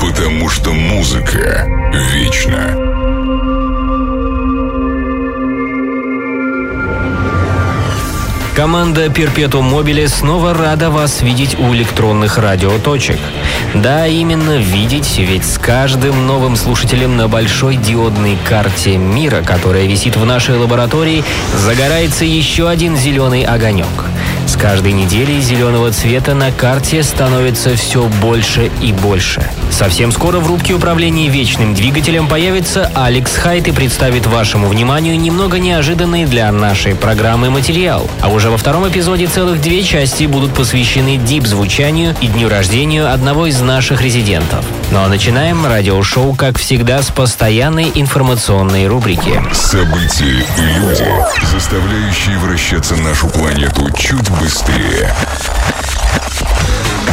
потому что музыка вечна. Команда Perpetuum Mobile снова рада вас видеть у электронных радиоточек. Да, именно видеть, ведь с каждым новым слушателем на большой диодной карте мира, которая висит в нашей лаборатории, загорается еще один зеленый огонек. С каждой неделей зеленого цвета на карте становится все больше и больше. Совсем скоро в рубке управления вечным двигателем появится Алекс Хайт и представит вашему вниманию немного неожиданный для нашей программы материал. А уже во втором эпизоде целых две части будут посвящены дип-звучанию и дню рождения одного из наших резидентов. Ну а начинаем радиошоу, как всегда, с постоянной информационной рубрики. События и люди, заставляющие вращаться нашу планету чуть быстрее.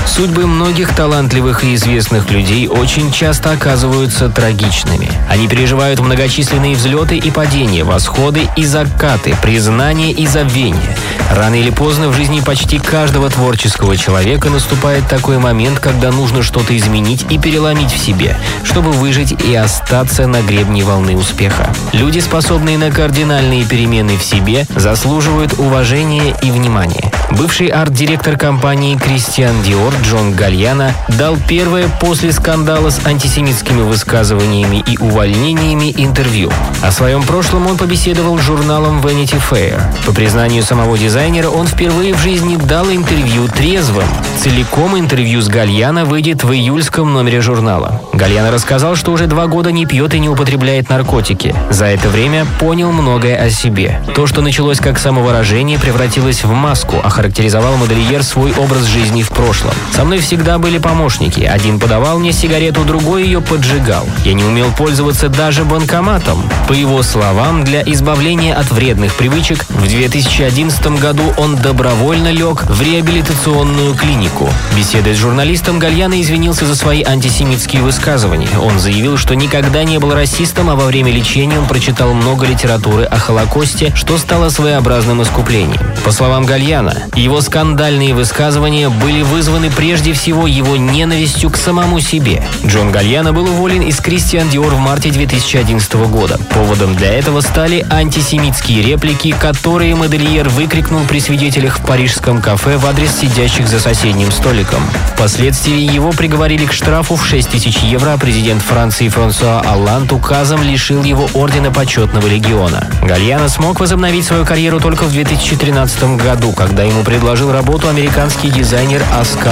Судьбы многих талантливых и известных людей очень часто оказываются трагичными. Они переживают многочисленные взлеты и падения, восходы и закаты, признания и забвения. Рано или поздно в жизни почти каждого творческого человека наступает такой момент, когда нужно что-то изменить и переломить в себе, чтобы выжить и остаться на гребне волны успеха. Люди, способные на кардинальные перемены в себе, заслуживают уважения и внимания. Бывший арт-директор компании Кристиан Диор Джон Гальяна дал первое после скандала с антисемитскими высказываниями и увольнениями интервью. О своем прошлом он побеседовал с журналом Vanity Fair. По признанию самого дизайнера, он впервые в жизни дал интервью трезвым. Целиком интервью с Гальяна выйдет в июльском номере журнала. Гальяна рассказал, что уже два года не пьет и не употребляет наркотики. За это время понял многое о себе. То, что началось как самовыражение, превратилось в маску, охарактеризовал модельер свой образ жизни в прошлом. Со мной всегда были помощники. Один подавал мне сигарету, другой ее поджигал. Я не умел пользоваться даже банкоматом. По его словам, для избавления от вредных привычек в 2011 году он добровольно лег в реабилитационную клинику. Беседуя с журналистом, Гальяна извинился за свои антисемитские высказывания. Он заявил, что никогда не был расистом, а во время лечения он прочитал много литературы о Холокосте, что стало своеобразным искуплением. По словам Гальяна, его скандальные высказывания были вызваны прежде всего его ненавистью к самому себе. Джон Гальяна был уволен из Кристиан Диор в марте 2011 года. Поводом для этого стали антисемитские реплики, которые модельер выкрикнул при свидетелях в парижском кафе в адрес сидящих за соседним столиком. Впоследствии его приговорили к штрафу в 6 тысяч евро, а президент Франции Франсуа Алланд указом лишил его ордена почетного легиона. Гальяна смог возобновить свою карьеру только в 2013 году, когда ему предложил работу американский дизайнер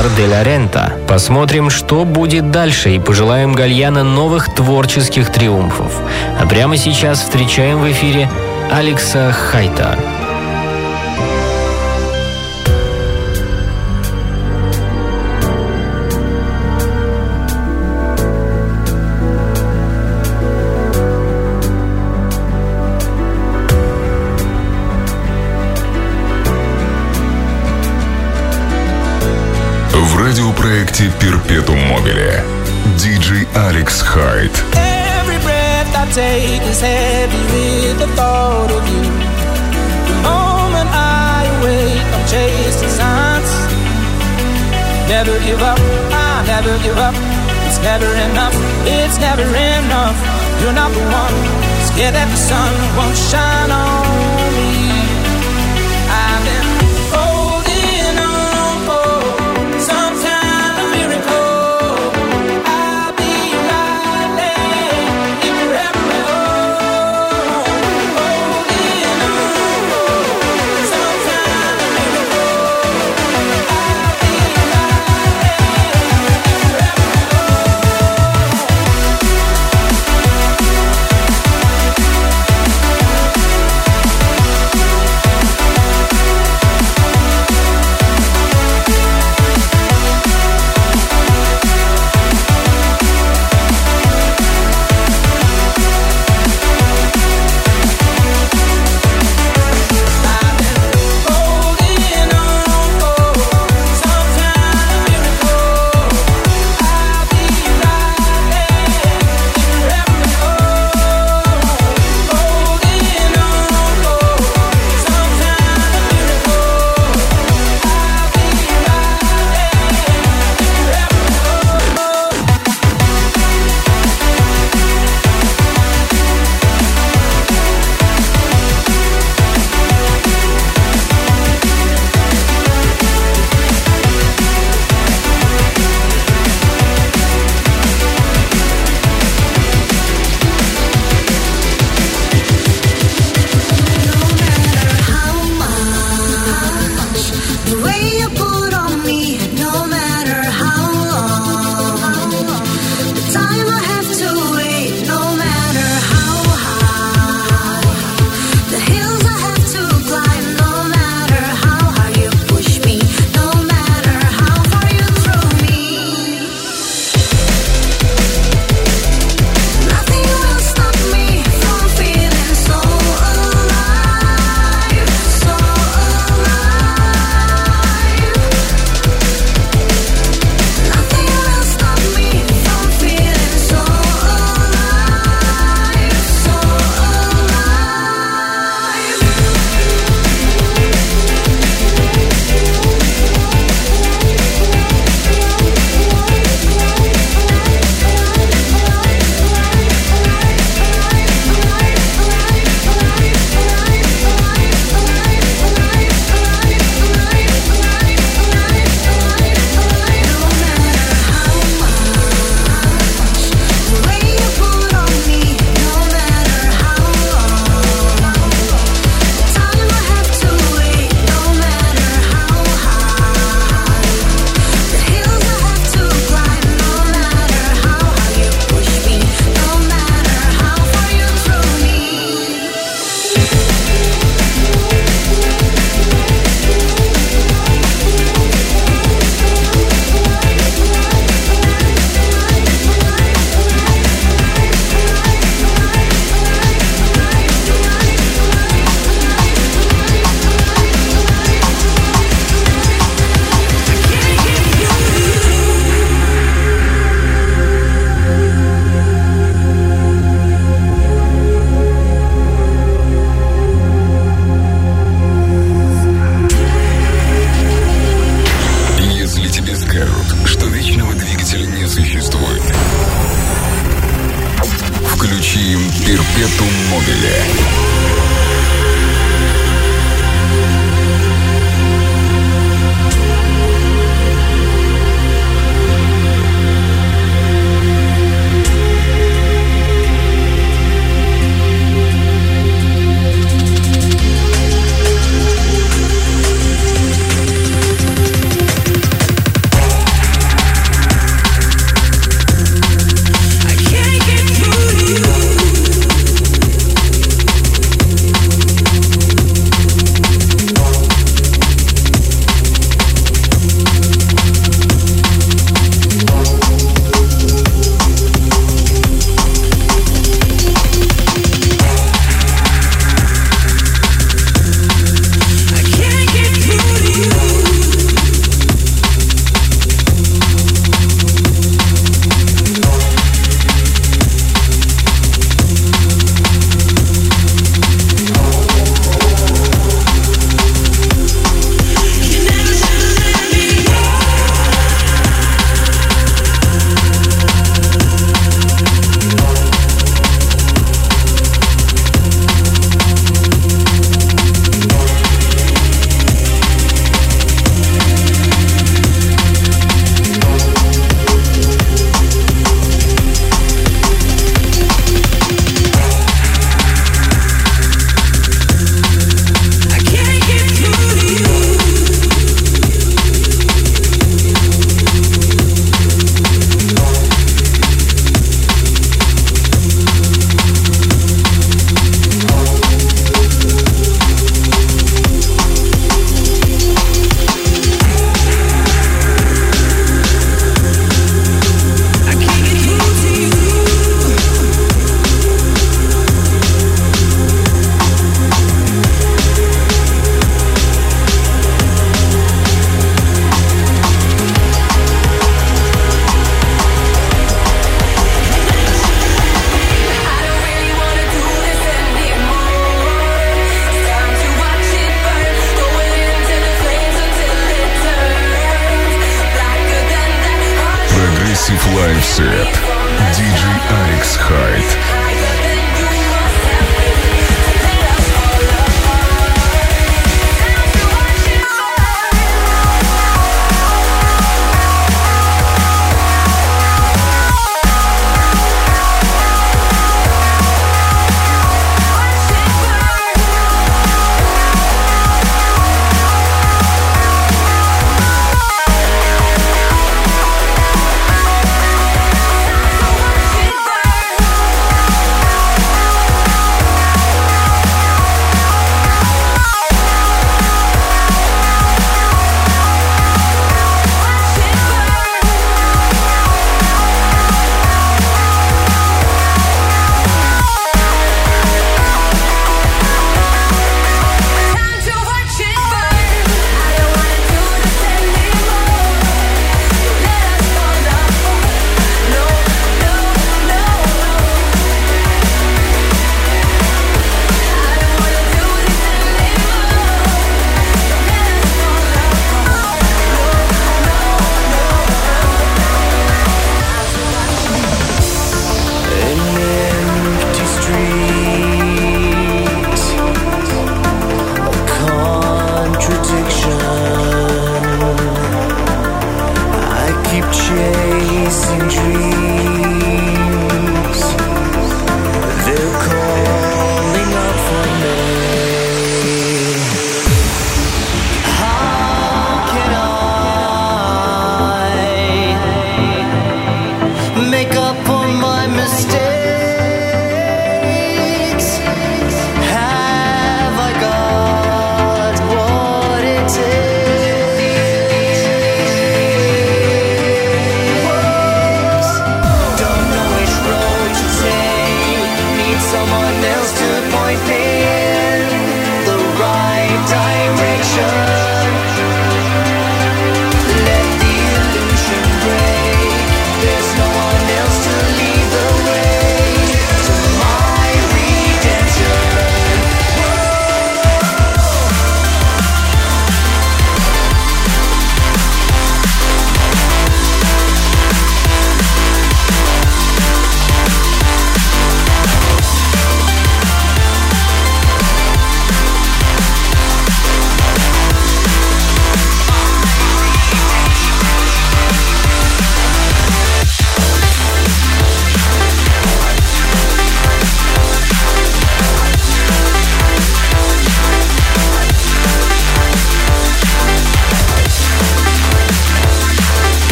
Оскар де ла Рента. Посмотрим, что будет дальше, и пожелаем Гальяна новых творческих триумфов. А прямо сейчас встречаем в эфире Алекса Хайта. радиопроекте Перпетум Мобиле диджей Алекс Хайт. Every breath I take is heavy with the thought of you. The moment I awake, I'm chasing signs. Never give up, I never give up. It's never enough, it's never enough. You're not the one, scared that the sun won't shine on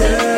girl.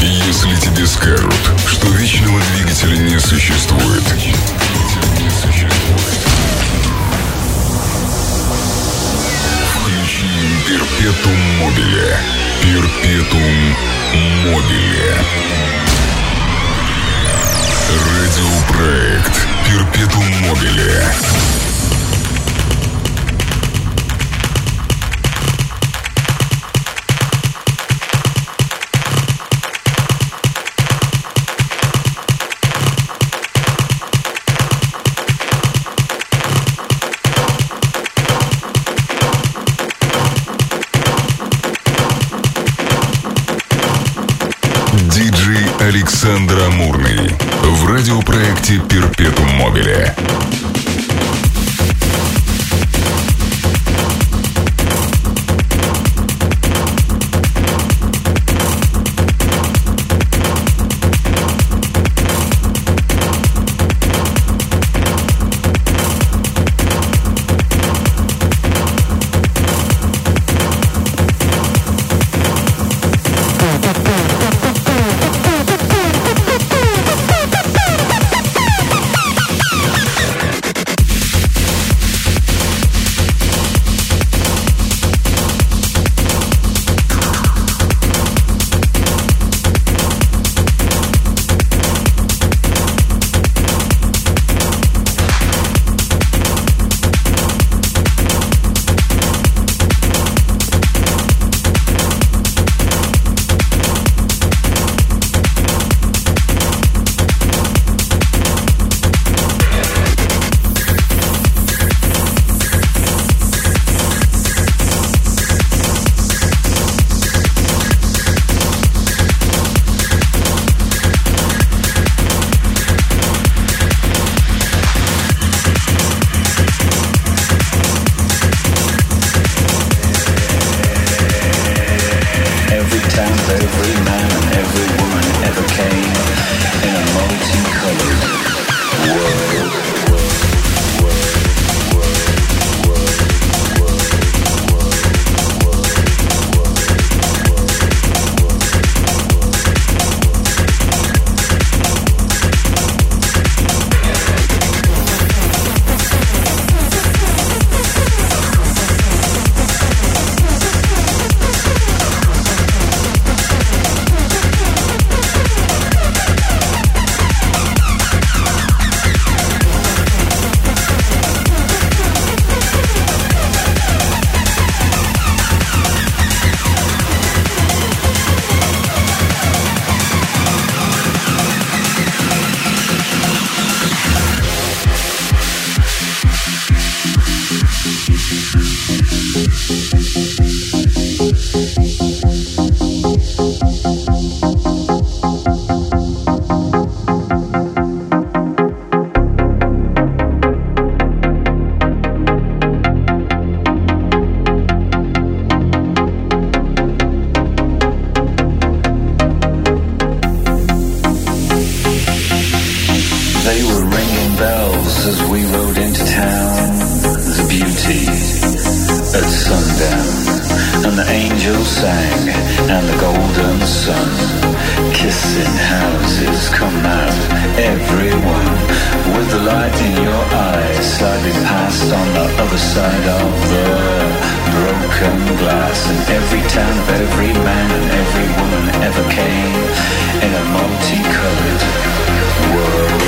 Если тебе скажут, что вечного двигателя не существует, включи перпетум мобиле. Перпетум мобиле. Радиопроект Перпетум мобиле. And the golden sun. Kissing houses come out, everyone. With the light in your eyes, sliding past on the other side of the broken glass. And every town of every man and every woman ever came in a multicolored world.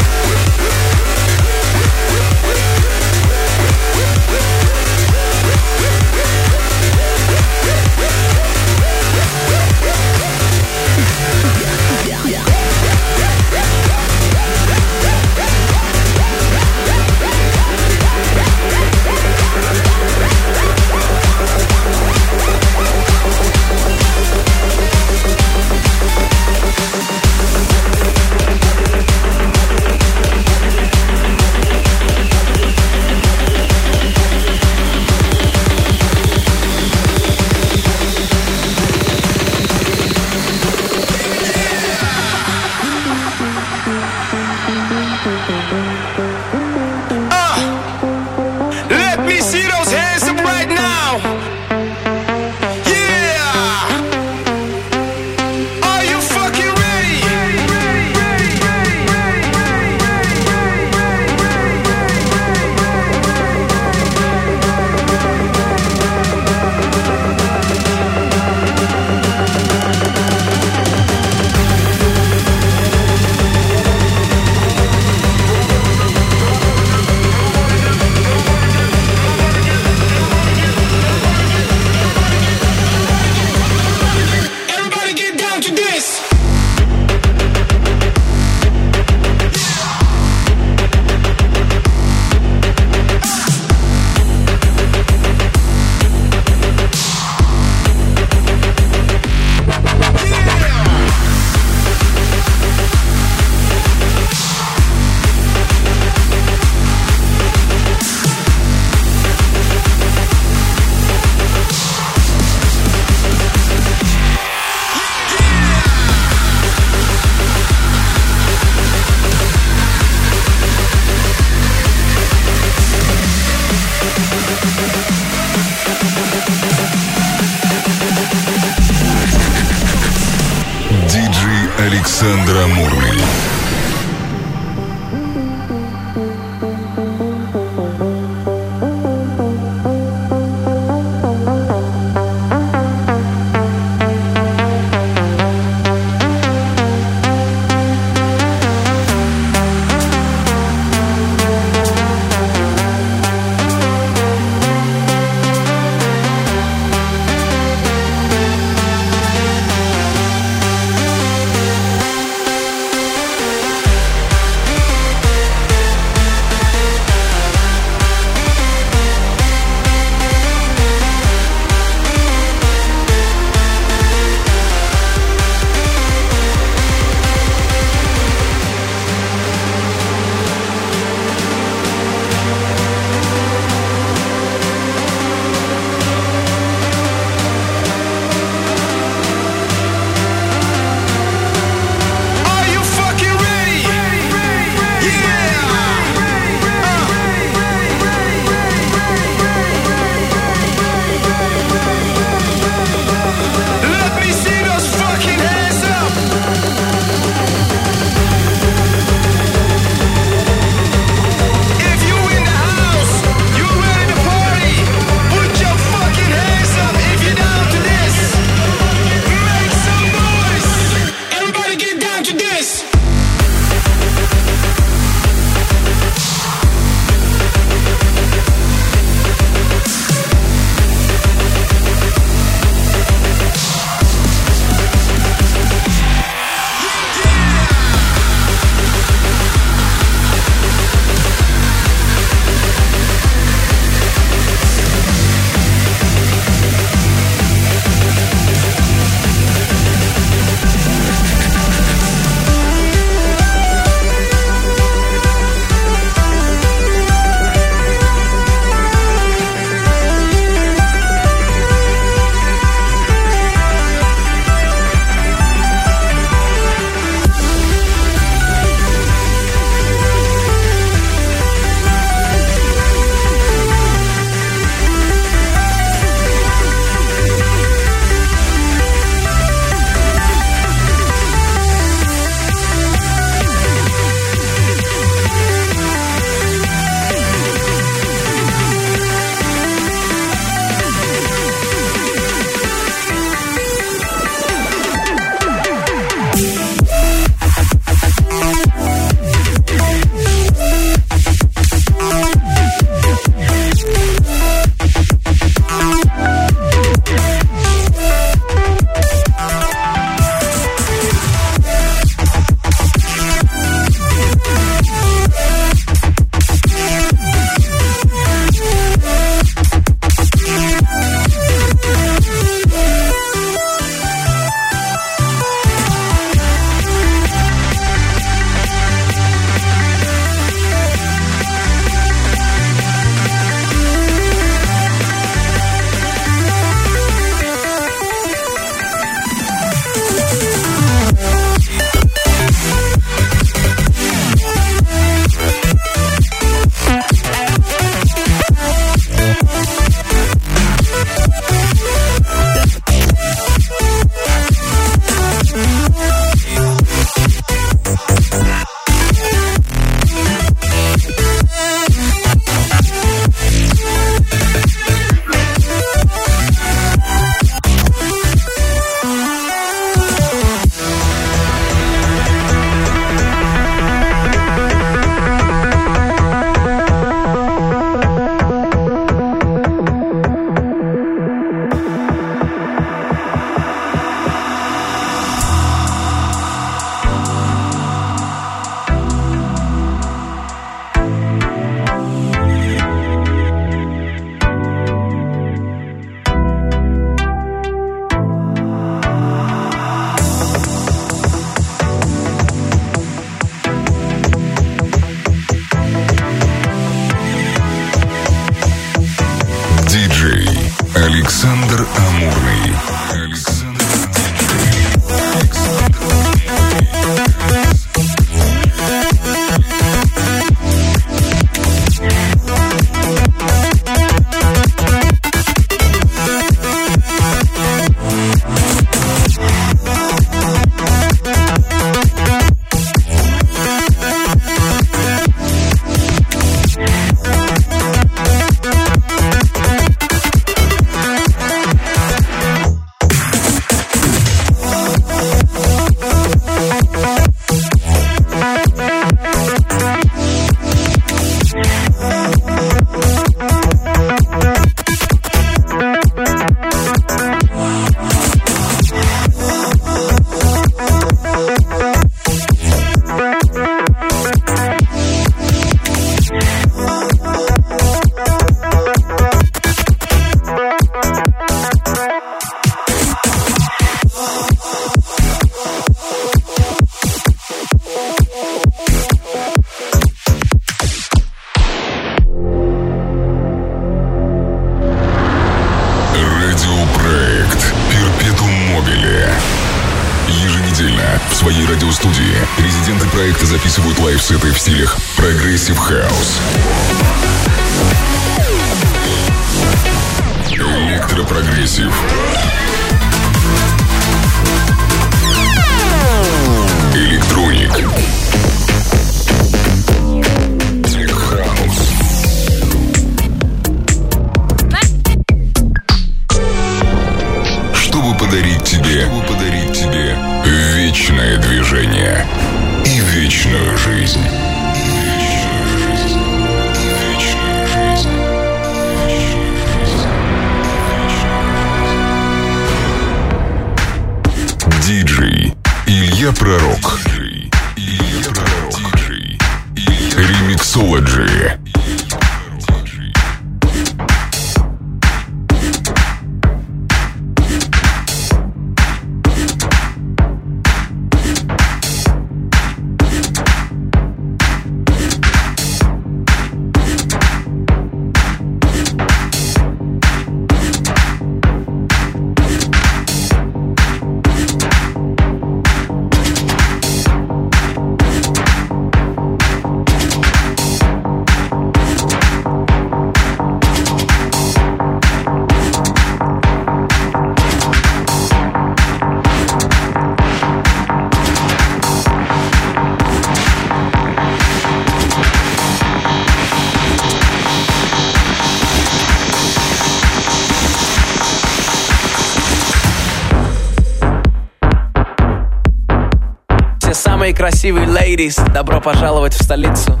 мои красивые лейдис, добро пожаловать в столицу.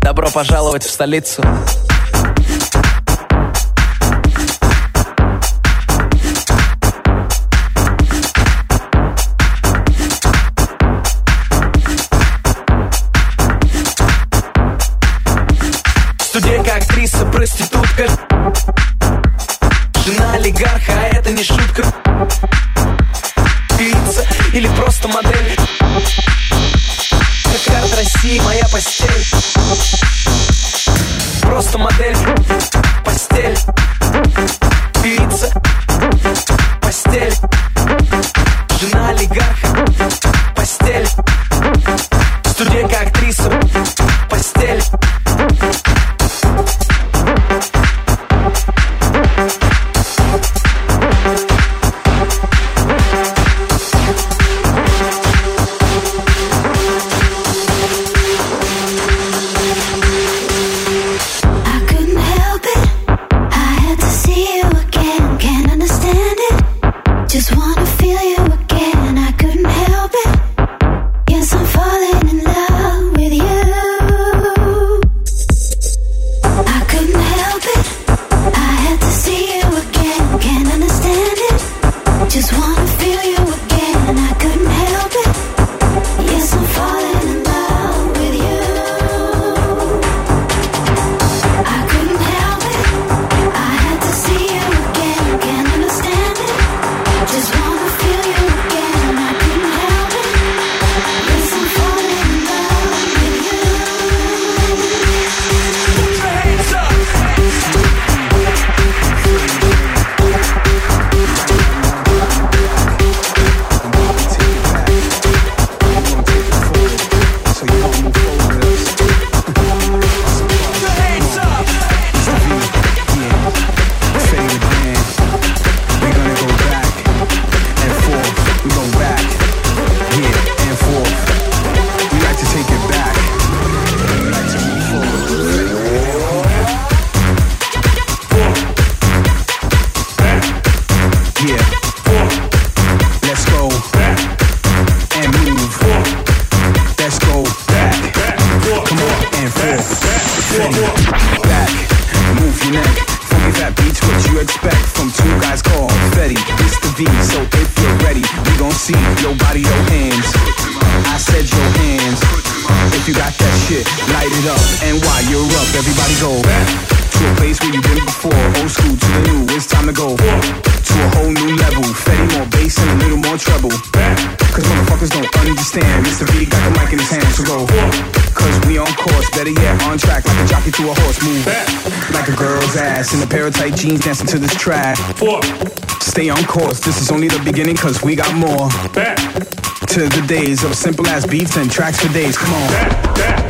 Добро пожаловать в столицу. Light it up, and while you're up, everybody go back to a place where you've been before. Old school to the new, it's time to go to a whole new level. Fetty more bass and a little more treble. Back. Cause motherfuckers don't understand. Mr. V got the mic in his hand, so go. Cause we on course, better yet, on track Like a jockey to a horse, move Like a girl's ass in a pair of tight jeans dancing to this track Stay on course, this is only the beginning cause we got more Back To the days of simple ass beats and tracks for days, come on back, back.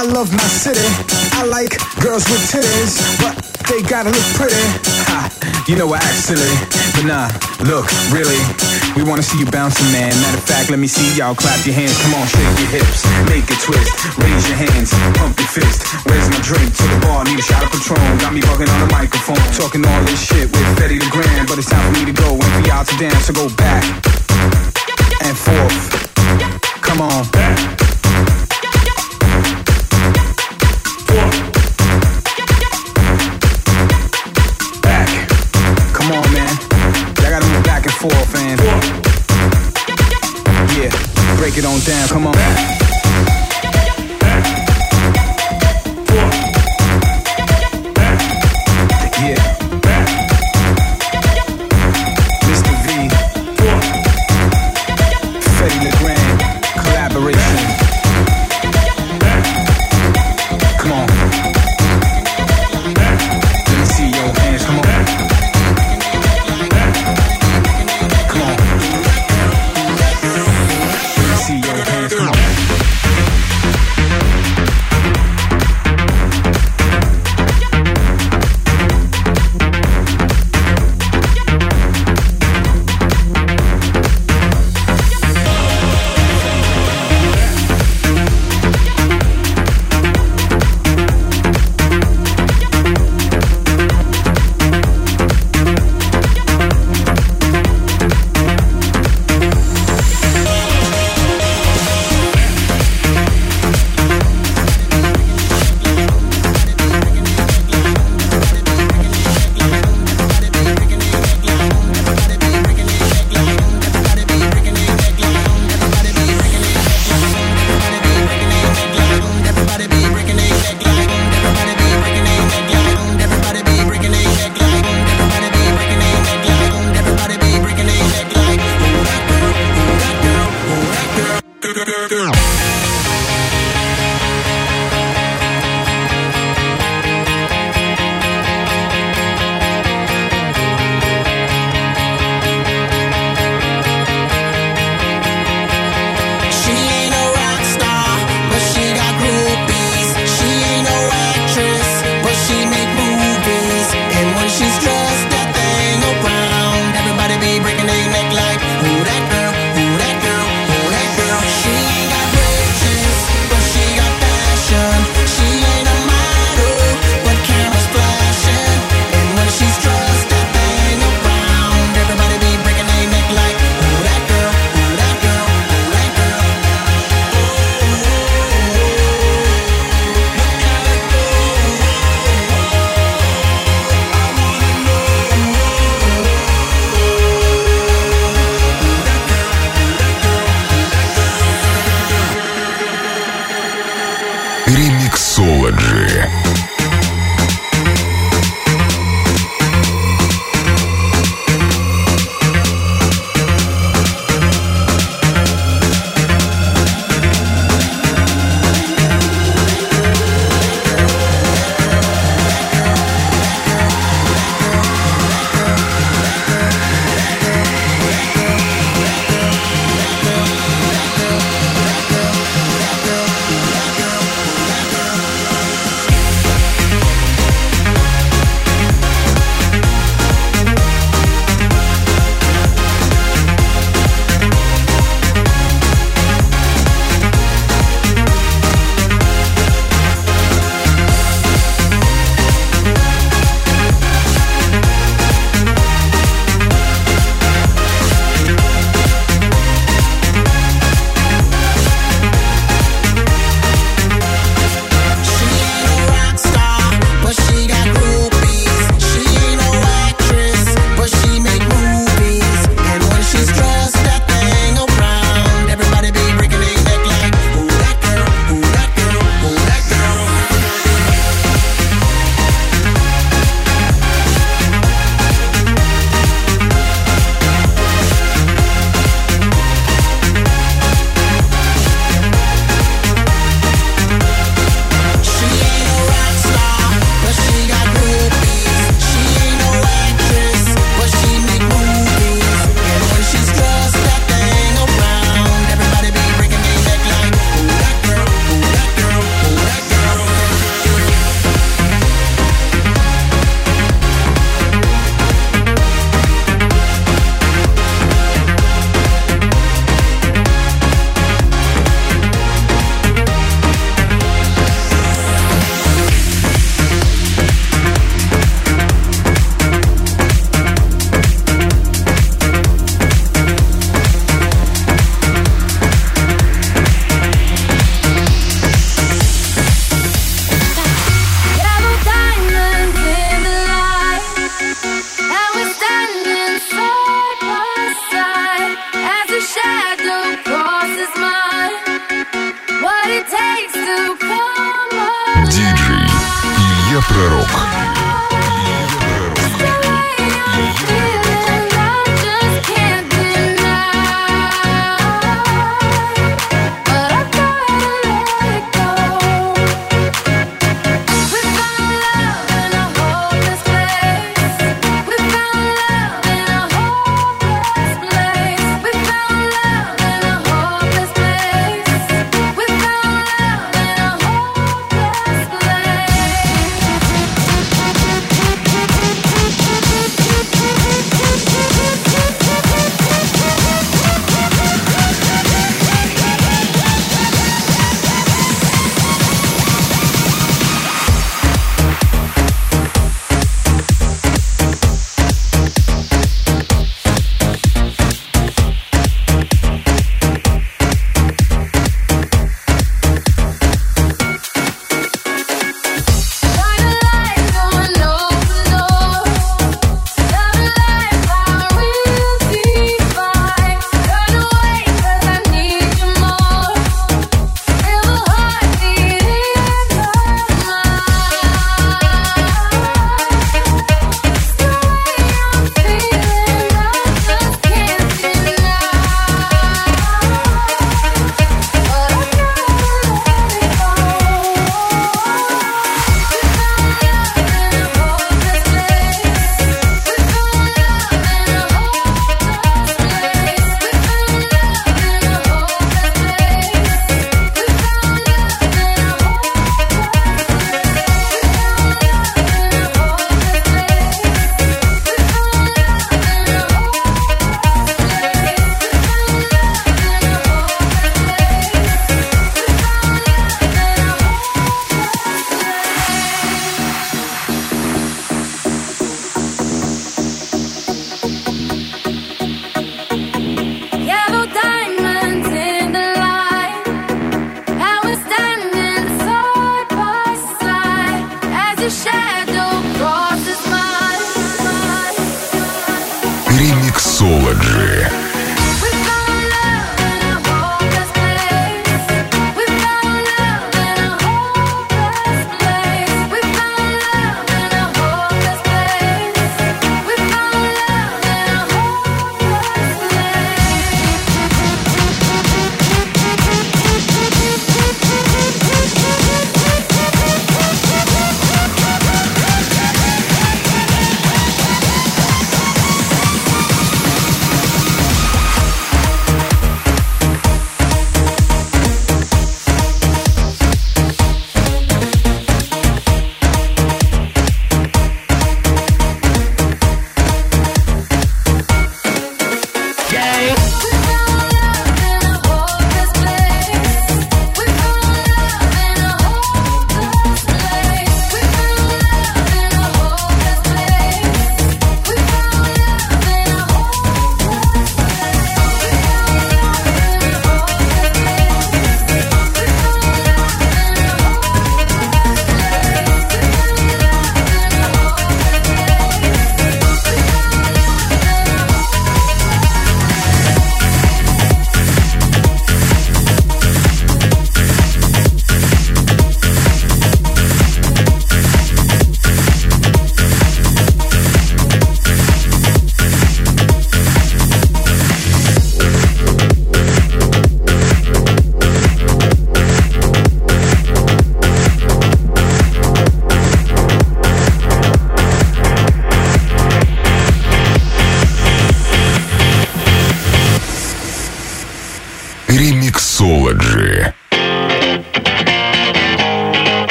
I love my city. I like girls with titties, but they gotta look pretty. Ha, you know I act silly, but nah, look, really, we wanna see you bouncing, man. Matter of fact, let me see y'all clap your hands. Come on, shake your hips, make it twist, raise your hands, pump your fist. Where's my drink? To the bar, need a shot of Patron. Got me bugging on the microphone, talking all this shit with Fetty the Grand, but it's time for me to go and for y'all to dance. So go back and forth. Come on. Back. four, fam. Yeah, break it on down, come on.